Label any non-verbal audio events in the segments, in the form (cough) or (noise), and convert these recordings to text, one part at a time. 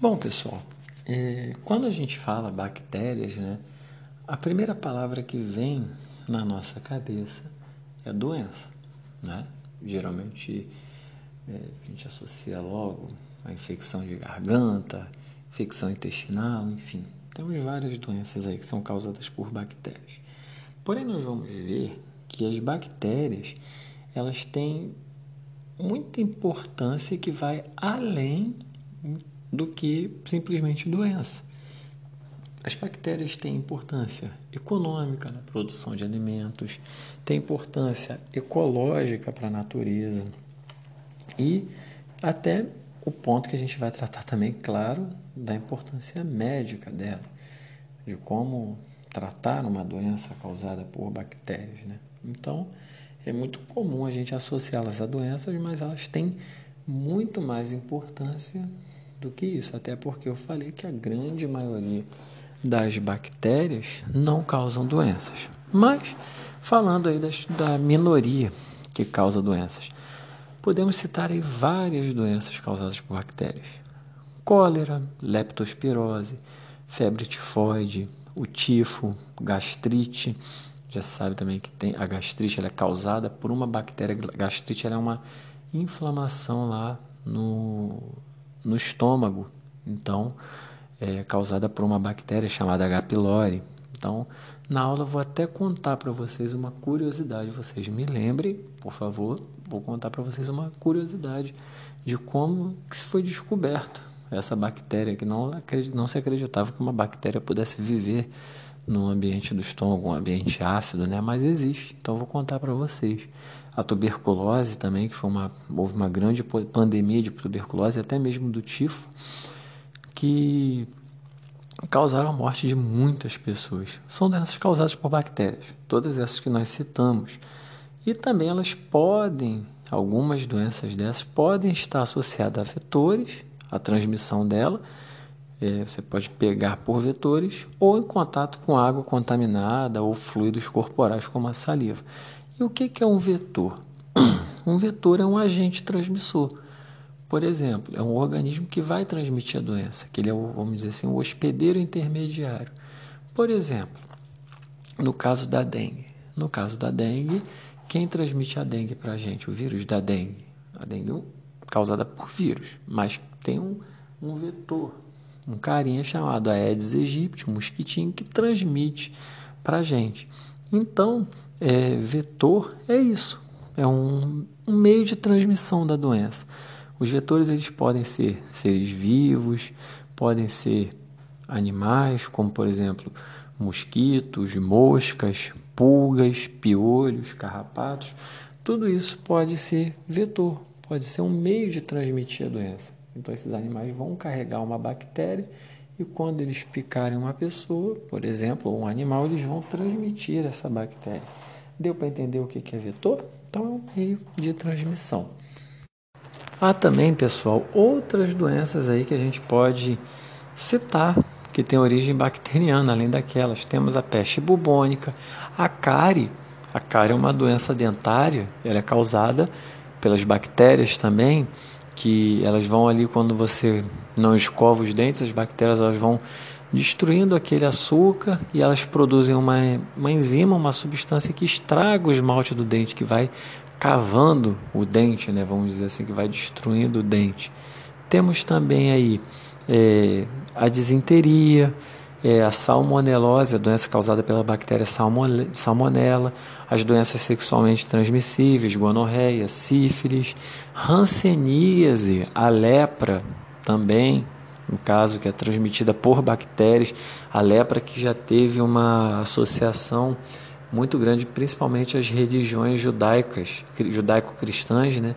Bom, pessoal, é, quando a gente fala bactérias, né, a primeira palavra que vem na nossa cabeça é doença, né? Geralmente é, a gente associa logo a infecção de garganta, infecção intestinal, enfim. Temos várias doenças aí que são causadas por bactérias. Porém, nós vamos ver que as bactérias elas têm muita importância que vai além do que simplesmente doença. As bactérias têm importância econômica na produção de alimentos, têm importância ecológica para a natureza e até o ponto que a gente vai tratar também, claro, da importância médica dela, de como tratar uma doença causada por bactérias. Né? Então, é muito comum a gente associá-las a doenças, mas elas têm muito mais importância do que isso, até porque eu falei que a grande maioria das bactérias não causam doenças. Mas, falando aí das, da minoria que causa doenças, podemos citar aí várias doenças causadas por bactérias: cólera, leptospirose, febre tifoide, o tifo, gastrite. Já sabe também que tem a gastrite ela é causada por uma bactéria. Gastrite ela é uma inflamação lá no no estômago, então é causada por uma bactéria chamada H. pylori. Então, na aula eu vou até contar para vocês uma curiosidade. Vocês me lembrem, por favor, vou contar para vocês uma curiosidade de como que foi descoberto essa bactéria que não, não se acreditava que uma bactéria pudesse viver no ambiente do estômago, um ambiente ácido, né? Mas existe. Então vou contar para vocês a tuberculose também, que foi uma, houve uma grande pandemia de tuberculose, até mesmo do tifo, que causaram a morte de muitas pessoas. São doenças causadas por bactérias, todas essas que nós citamos. E também elas podem, algumas doenças dessas, podem estar associadas a vetores, a transmissão dela. É, você pode pegar por vetores ou em contato com água contaminada ou fluidos corporais como a saliva. E o que é um vetor? (clears throat) Um vetor é um agente transmissor. Por exemplo, é um organismo que vai transmitir a doença, que ele é, o, vamos dizer assim, o hospedeiro intermediário. Por exemplo, no caso da dengue. No caso da dengue, quem transmite a dengue para a gente? O vírus da dengue. A dengue é causada por vírus, mas tem um, um vetor, um carinha chamado Aedes aegypti, um mosquitinho, que transmite para a gente. Então, é, vetor é isso, é um, um, meio de transmissão da doença. Os vetores eles podem ser seres vivos, podem ser animais, como por exemplo mosquitos, moscas, pulgas, piolhos, carrapatos. Tudo isso pode ser vetor, pode ser um meio de transmitir a doença. Então esses animais vão carregar uma bactéria e quando eles picarem uma pessoa, por exemplo, um animal, eles vão transmitir essa bactéria. Deu para entender o que é vetor? Então é um meio de transmissão. Há também, pessoal, outras doenças aí que a gente pode citar que tem origem bacteriana, além daquelas. Temos a peste bubônica, a cárie. A cárie é uma doença dentária, ela é causada pelas bactérias também, que elas vão ali quando você não escova os dentes, as bactérias elas vão destruindo aquele açúcar e elas produzem uma, uma enzima, uma substância que estraga o esmalte do dente, que vai cavando o dente, né? vamos dizer assim, que vai destruindo o dente. Temos também aí é, a disenteria, é, a salmonelose, a doença causada pela bactéria salmonella, as doenças sexualmente transmissíveis, gonorreia, sífilis, hanseníase, a lepra também, no caso que é transmitida por bactérias, a lepra que já teve uma associação muito grande, principalmente as religiões judaicas, judaico-cristãs, né,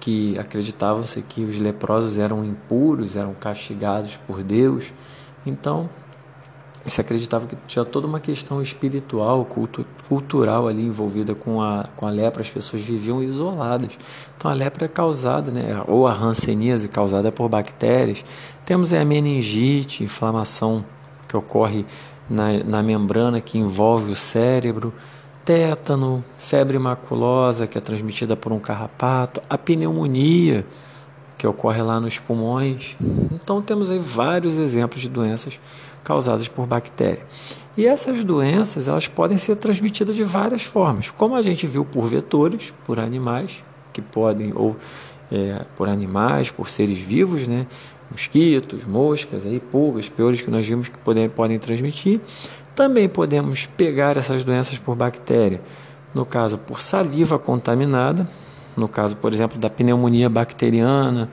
que acreditavam-se que os leprosos eram impuros, eram castigados por Deus. Então, se acreditava que tinha toda uma questão espiritual, cultu cultural ali envolvida com a, com a lepra, as pessoas viviam isoladas. Então a lepra é causada, né, ou a hanseníase causada por bactérias. Temos a meningite, inflamação que ocorre na, na membrana que envolve o cérebro, tétano, febre maculosa que é transmitida por um carrapato, a pneumonia que ocorre lá nos pulmões. Então temos aí vários exemplos de doenças causadas por bactéria. E essas doenças elas podem ser transmitidas de várias formas, como a gente viu por vetores, por animais que podem ou é, por animais, por seres vivos, né? mosquitos, moscas, aí, pulgas, piolhos que nós vimos que podem, podem transmitir. Também podemos pegar essas doenças por bactéria, no caso por saliva contaminada, no caso, por exemplo, da pneumonia bacteriana,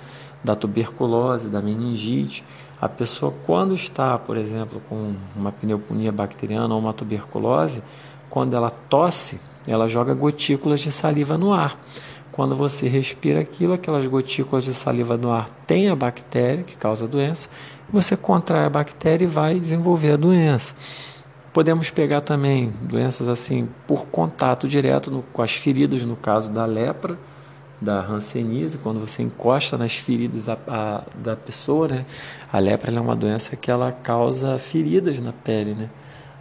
da tuberculose, da meningite. A pessoa, quando está, por exemplo, com uma pneumonia bacteriana ou uma tuberculose, quando ela tosse, ela joga gotículas de saliva no ar. Quando você respira aquilo, aquelas gotículas de saliva no ar têm a bactéria que causa a doença, você contrai a bactéria e vai desenvolver a doença. Podemos pegar também doenças assim por contato direto no, com as feridas, no caso da lepra, da hanseníase, quando você encosta nas feridas a, a, da pessoa, né? A lepra é uma doença que ela causa feridas na pele, né?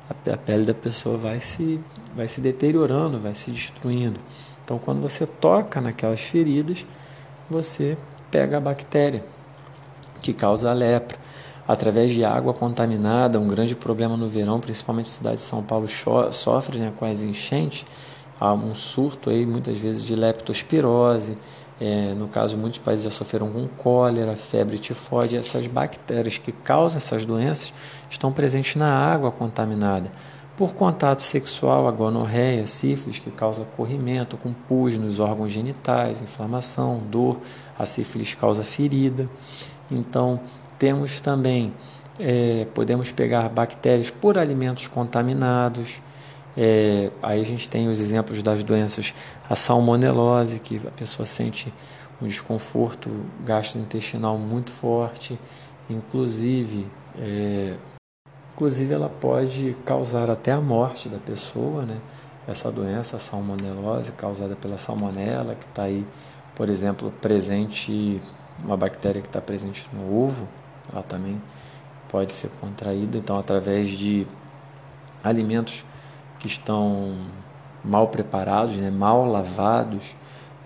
A, a pele da pessoa vai se, vai se deteriorando, vai se destruindo. Então, quando você toca naquelas feridas, você pega a bactéria que causa a lepra. Através de água contaminada, um grande problema no verão, principalmente a cidade de São Paulo sofre né, com as enchentes, há um surto aí muitas vezes de leptospirose. É, no caso, muitos países já sofreram com cólera, febre tifoide. Essas bactérias que causam essas doenças estão presentes na água contaminada por contato sexual, a gonorreia, sífilis, que causa corrimento com pus nos órgãos genitais, inflamação, dor, a sífilis causa ferida. Então, temos também, é, podemos pegar bactérias por alimentos contaminados. É, aí a gente tem os exemplos das doenças, a salmonelose, que a pessoa sente um desconforto gastrointestinal muito forte, inclusive é, Inclusive, ela pode causar até a morte da pessoa, né? Essa doença, a salmonelose, causada pela salmonela, que está aí, por exemplo, presente, uma bactéria que está presente no ovo, ela também pode ser contraída. Então, através de alimentos estão mal preparados, né? mal lavados,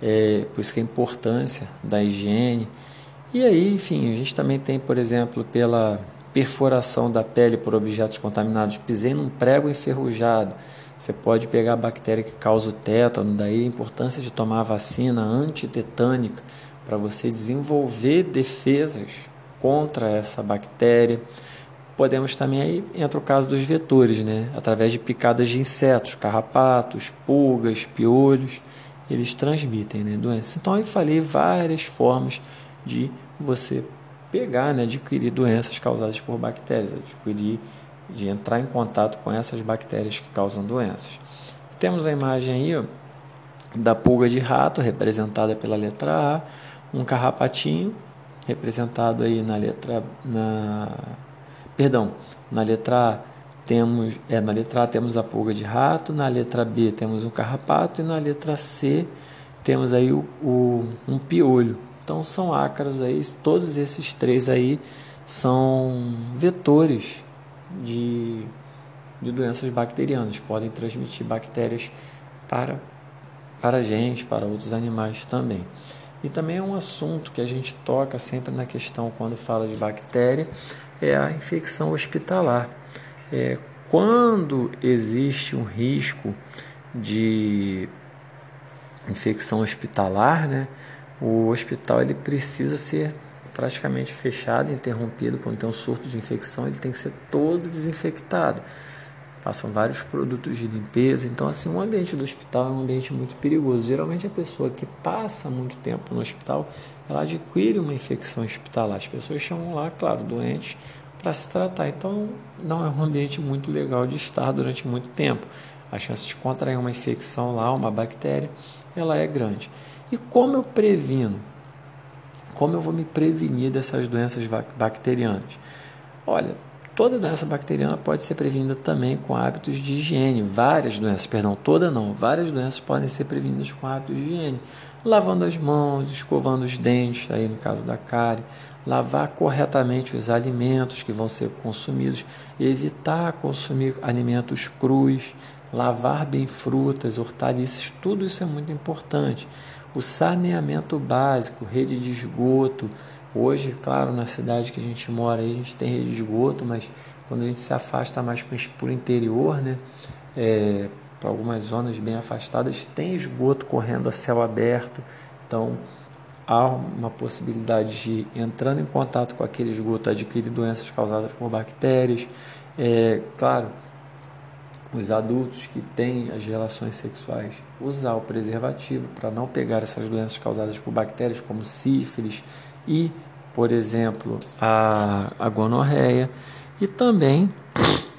é, por isso que a importância da higiene. E aí, enfim, a gente também tem, por exemplo, pela perfuração da pele por objetos contaminados, pisei num prego enferrujado. Você pode pegar a bactéria que causa o tétano, daí a importância de tomar a vacina antitetânica para você desenvolver defesas contra essa bactéria. Podemos também aí entra o caso dos vetores, né? Através de picadas de insetos, carrapatos, pulgas, piolhos, eles transmitem né, doenças. Então eu falei várias formas de você pegar, né, adquirir doenças causadas por bactérias, adquirir, de entrar em contato com essas bactérias que causam doenças. Temos a imagem aí ó, da pulga de rato, representada pela letra A, um carrapatinho, representado aí na letra na perdão, na letra A temos é na letra A temos a pulga de rato, na letra B temos um carrapato e na letra C temos aí o, o um piolho. Então são ácaros aí, todos esses três aí são vetores de, de doenças bacterianas, podem transmitir bactérias para, para gente, para outros animais também. E também é um assunto que a gente toca sempre na questão quando fala de bactéria, é a infecção hospitalar. É, quando existe um risco de infecção hospitalar, né, o hospital ele precisa ser praticamente fechado, interrompido quando tem um surto de infecção, ele tem que ser todo desinfectado. Passam vários produtos de limpeza, então assim, o ambiente do hospital é um ambiente muito perigoso. Geralmente a pessoa que passa muito tempo no hospital, ela adquire uma infecção hospitalar. As pessoas chamam lá, claro, doentes para se tratar. Então, não é um ambiente muito legal de estar durante muito tempo. A chance de contrair uma infecção lá, uma bactéria, ela é grande. E como eu previno? Como eu vou me prevenir dessas doenças bacterianas? Olha, toda doença bacteriana pode ser prevenida também com hábitos de higiene. Várias doenças, perdão, toda não, várias doenças podem ser prevenidas com hábitos de higiene. Lavando as mãos, escovando os dentes, aí no caso da cárie, lavar corretamente os alimentos que vão ser consumidos, evitar consumir alimentos crus, lavar bem frutas, hortaliças, tudo isso é muito importante o saneamento básico, rede de esgoto. Hoje, claro, na cidade que a gente mora, a gente tem rede de esgoto, mas quando a gente se afasta mais para o interior, né, é, para algumas zonas bem afastadas, tem esgoto correndo a céu aberto. Então, há uma possibilidade de, entrando em contato com aquele esgoto, adquirir doenças causadas por bactérias. É, claro, os adultos que têm as relações sexuais usar o preservativo para não pegar essas doenças causadas por bactérias como sífilis e, por exemplo, a, a gonorreia e também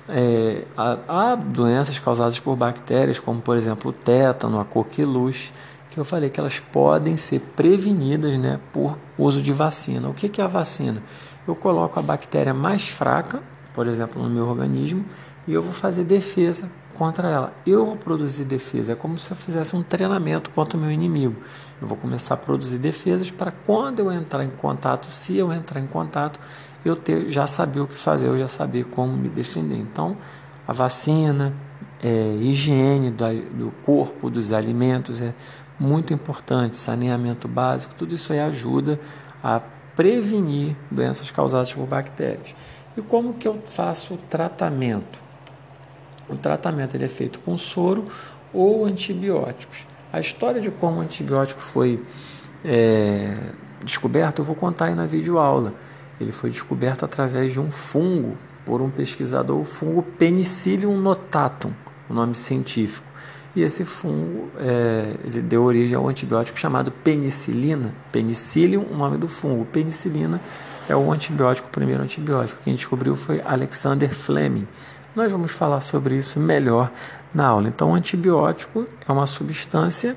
é, há, há, doenças causadas por bactérias como, por exemplo, o tétano, a coqueluche, que eu falei que elas podem ser prevenidas né, por uso de vacina. O que, que é a vacina? Eu coloco a bactéria mais fraca, por exemplo, no meu organismo, e eu vou fazer defesa contra ela. Eu vou produzir defesa, é como se eu fizesse um treinamento contra o meu inimigo. Eu vou começar a produzir defesas para quando eu entrar em contato, se eu entrar em contato, eu ter, já saber o que fazer, eu já saber como me defender. Então, a vacina, é, higiene do, do corpo, dos alimentos é muito importante, saneamento básico, tudo isso aí ajuda a prevenir doenças causadas por bactérias. E como que eu faço o tratamento? O tratamento ele é feito com soro ou antibióticos. A história de como o antibiótico foi é, descoberto eu vou contar aí na videoaula. Ele foi descoberto através de um fungo por um pesquisador, o fungo Penicillium notatum, o nome científico. E esse fungo é, ele deu origem ao antibiótico chamado penicilina. Penicillium, o nome do fungo. Penicilina é o antibiótico, o primeiro antibiótico. Quem descobriu foi Alexander Fleming. Nós vamos falar sobre isso melhor na aula. Então, o antibiótico é uma substância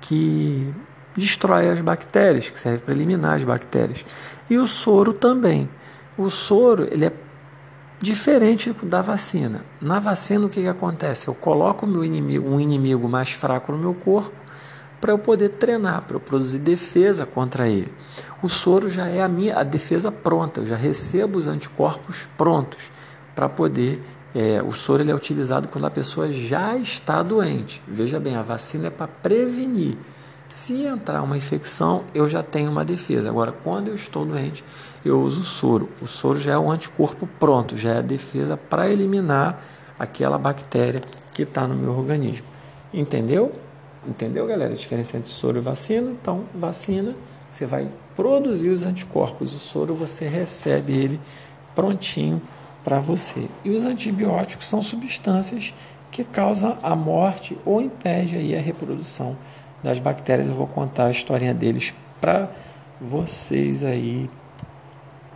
que destrói as bactérias, que serve para eliminar as bactérias. E o soro também. O soro ele é diferente da vacina. Na vacina, o que, que acontece? Eu coloco meu inimigo, um inimigo mais fraco no meu corpo para eu poder treinar, para eu produzir defesa contra ele. O soro já é a minha a defesa pronta, eu já recebo os anticorpos prontos para poder é, o soro ele é utilizado quando a pessoa já está doente. Veja bem, a vacina é para prevenir. Se entrar uma infecção, eu já tenho uma defesa. Agora, quando eu estou doente, eu uso o soro. O soro já é um anticorpo pronto, já é a defesa para eliminar aquela bactéria que está no meu organismo. Entendeu? Entendeu, galera? A diferença entre soro e vacina? Então, vacina, você vai produzir os anticorpos. O soro, você recebe ele prontinho para você. E os antibióticos são substâncias que causam a morte ou impede aí a reprodução das bactérias. Eu vou contar a historinha deles para vocês aí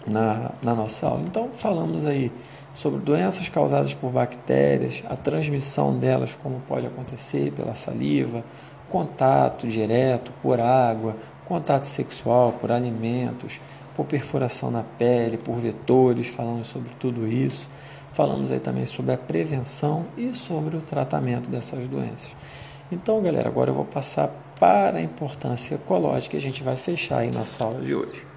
na, na nossa aula. Então, falamos aí sobre doenças causadas por bactérias, a transmissão delas, como pode acontecer pela saliva, contato direto por água, contato sexual por alimentos, por perfuração na pele, por vetores, falamos sobre tudo isso. Falamos aí também sobre a prevenção e sobre o tratamento dessas doenças. Então, galera, agora eu vou passar para a importância ecológica e a gente vai fechar aí nossa aula de hoje.